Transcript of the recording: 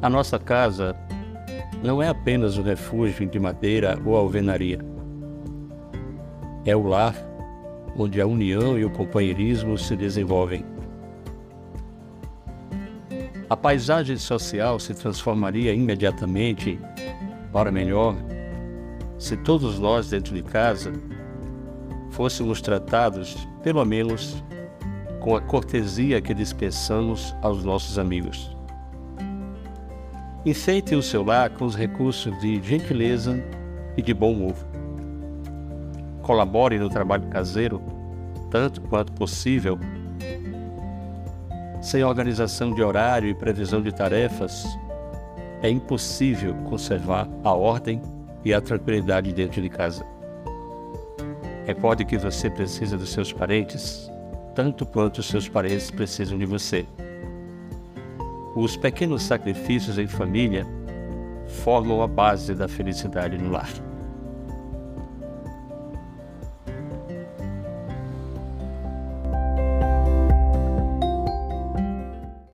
A nossa casa não é apenas um refúgio de madeira ou alvenaria. É o lar onde a união e o companheirismo se desenvolvem. A paisagem social se transformaria imediatamente para melhor se todos nós dentro de casa fôssemos tratados, pelo menos, com a cortesia que dispensamos aos nossos amigos. Enfeite o seu lar com os recursos de gentileza e de bom humor. Colabore no trabalho caseiro, tanto quanto possível. Sem organização de horário e previsão de tarefas, é impossível conservar a ordem e a tranquilidade dentro de casa. Recorde que você precisa dos seus parentes, tanto quanto os seus parentes precisam de você. Os pequenos sacrifícios em família formam a base da felicidade no lar.